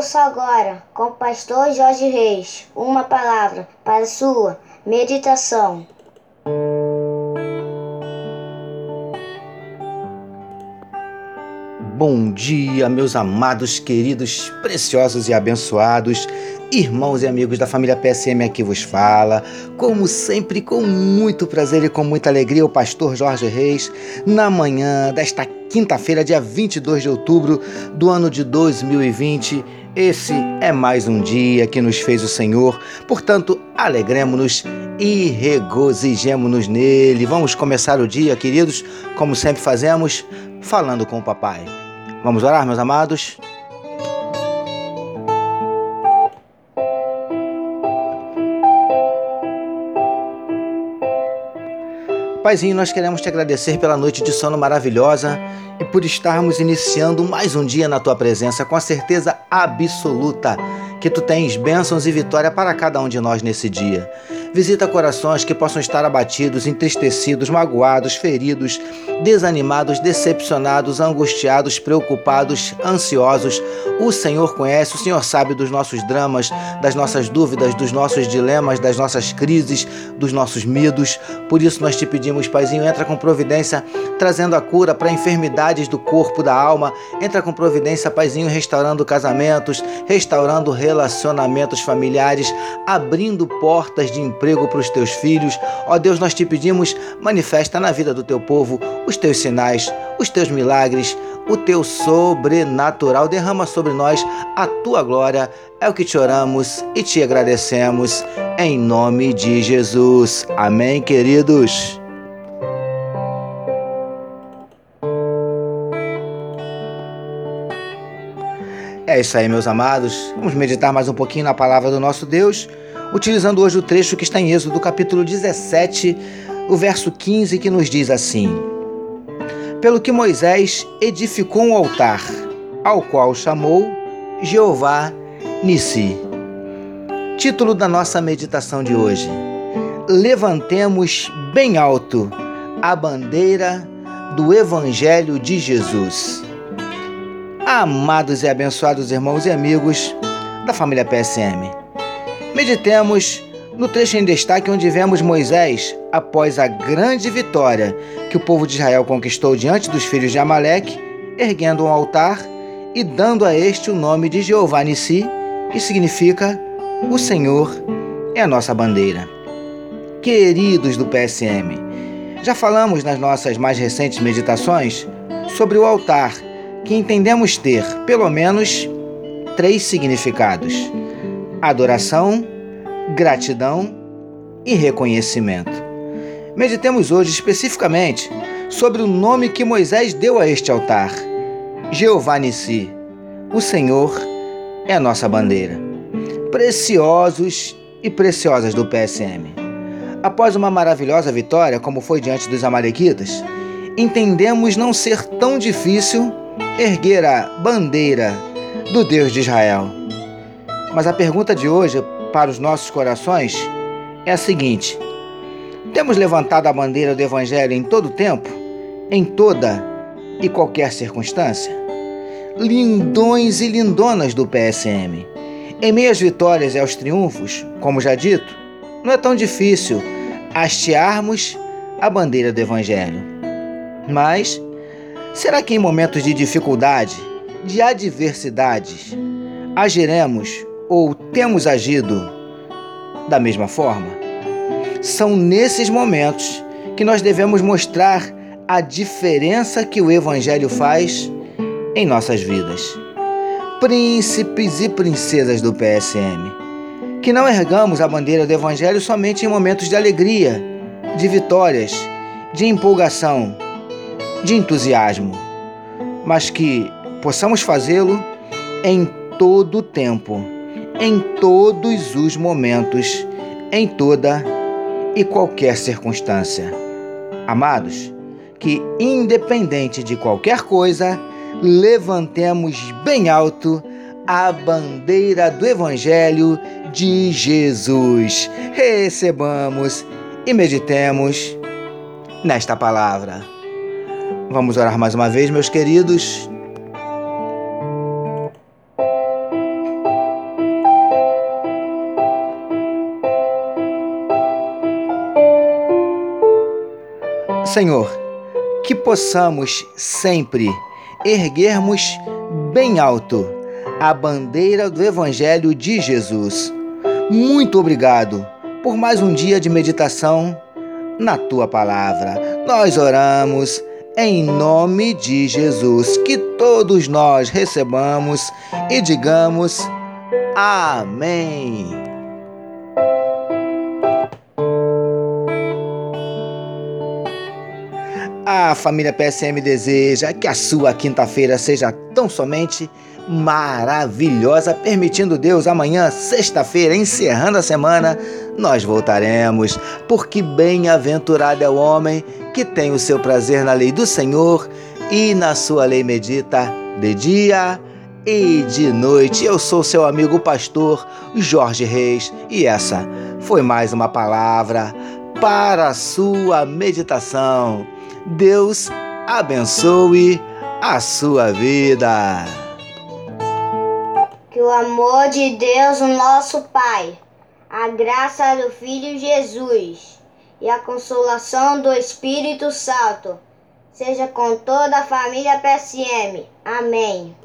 Ouça agora, com o pastor Jorge Reis, uma palavra para sua meditação. Bom dia, meus amados, queridos, preciosos e abençoados irmãos e amigos da família PSM aqui vos fala. Como sempre, com muito prazer e com muita alegria, o pastor Jorge Reis, na manhã desta quinta-feira, dia 22 de outubro do ano de 2020. Esse é mais um dia que nos fez o Senhor, portanto, alegremos-nos e regozijemos-nos nele. Vamos começar o dia, queridos, como sempre fazemos, falando com o papai. Vamos orar, meus amados? Paizinho, nós queremos te agradecer pela noite de sono maravilhosa e por estarmos iniciando mais um dia na tua presença com a certeza absoluta que tu tens bênçãos e vitória para cada um de nós nesse dia. Visita corações que possam estar abatidos, entristecidos, magoados, feridos, desanimados, decepcionados, angustiados, preocupados, ansiosos. O Senhor conhece, o Senhor sabe dos nossos dramas, das nossas dúvidas, dos nossos dilemas, das nossas crises, dos nossos medos. Por isso nós te pedimos, Paizinho, entra com providência, trazendo a cura para enfermidades do corpo, da alma. Entra com providência, Paizinho, restaurando casamentos, restaurando relacionamentos familiares, abrindo portas de emprego para os teus filhos. Ó Deus, nós te pedimos, manifesta na vida do teu povo os teus sinais, os teus milagres, o teu sobrenatural. Derrama sobre nós a tua glória. É o que te oramos e te agradecemos. Em nome de Jesus. Amém, queridos. É isso aí, meus amados. Vamos meditar mais um pouquinho na palavra do nosso Deus, utilizando hoje o trecho que está em Êxodo, capítulo 17, o verso 15, que nos diz assim: Pelo que Moisés edificou um altar, ao qual chamou Jeová Nissi. Título da nossa meditação de hoje: Levantemos bem alto a bandeira do Evangelho de Jesus. Amados e abençoados irmãos e amigos da família PSM, meditemos no trecho em destaque onde vemos Moisés, após a grande vitória que o povo de Israel conquistou diante dos filhos de Amaleque, erguendo um altar e dando a este o nome de Jeová Nissi, que significa o Senhor é a nossa bandeira. Queridos do PSM, já falamos nas nossas mais recentes meditações sobre o altar, que entendemos ter pelo menos três significados: adoração, gratidão e reconhecimento. Meditemos hoje especificamente sobre o nome que Moisés deu a este altar: Jeová Nissi. O Senhor é a nossa bandeira. Preciosos e preciosas do PSM. Após uma maravilhosa vitória, como foi diante dos Amalequitas, entendemos não ser tão difícil erguer a bandeira do Deus de Israel. Mas a pergunta de hoje para os nossos corações é a seguinte: temos levantado a bandeira do Evangelho em todo tempo, em toda e qualquer circunstância? Lindões e lindonas do PSM. Em meio às vitórias e aos triunfos, como já dito, não é tão difícil hastearmos a bandeira do Evangelho. Mas, será que em momentos de dificuldade, de adversidades, agiremos ou temos agido da mesma forma? São nesses momentos que nós devemos mostrar a diferença que o Evangelho faz em nossas vidas. Príncipes e princesas do PSM, que não ergamos a bandeira do Evangelho somente em momentos de alegria, de vitórias, de empolgação, de entusiasmo, mas que possamos fazê-lo em todo o tempo em todos os momentos, em toda e qualquer circunstância. Amados, que independente de qualquer coisa, levantemos bem alto a bandeira do Evangelho de Jesus. Recebamos e meditemos nesta palavra. Vamos orar mais uma vez, meus queridos. Senhor, que possamos sempre erguermos bem alto a bandeira do Evangelho de Jesus. Muito obrigado por mais um dia de meditação na tua palavra. Nós oramos em nome de Jesus, que todos nós recebamos e digamos Amém. A família PSM deseja que a sua quinta-feira seja tão somente maravilhosa, permitindo Deus amanhã, sexta-feira, encerrando a semana, nós voltaremos, porque bem-aventurado é o homem que tem o seu prazer na lei do Senhor e na sua lei medita de dia e de noite. Eu sou seu amigo pastor Jorge Reis e essa foi mais uma palavra para a sua meditação. Deus abençoe a sua vida. Que o amor de Deus, o nosso Pai, a graça do Filho Jesus e a consolação do Espírito Santo seja com toda a família PSM. Amém.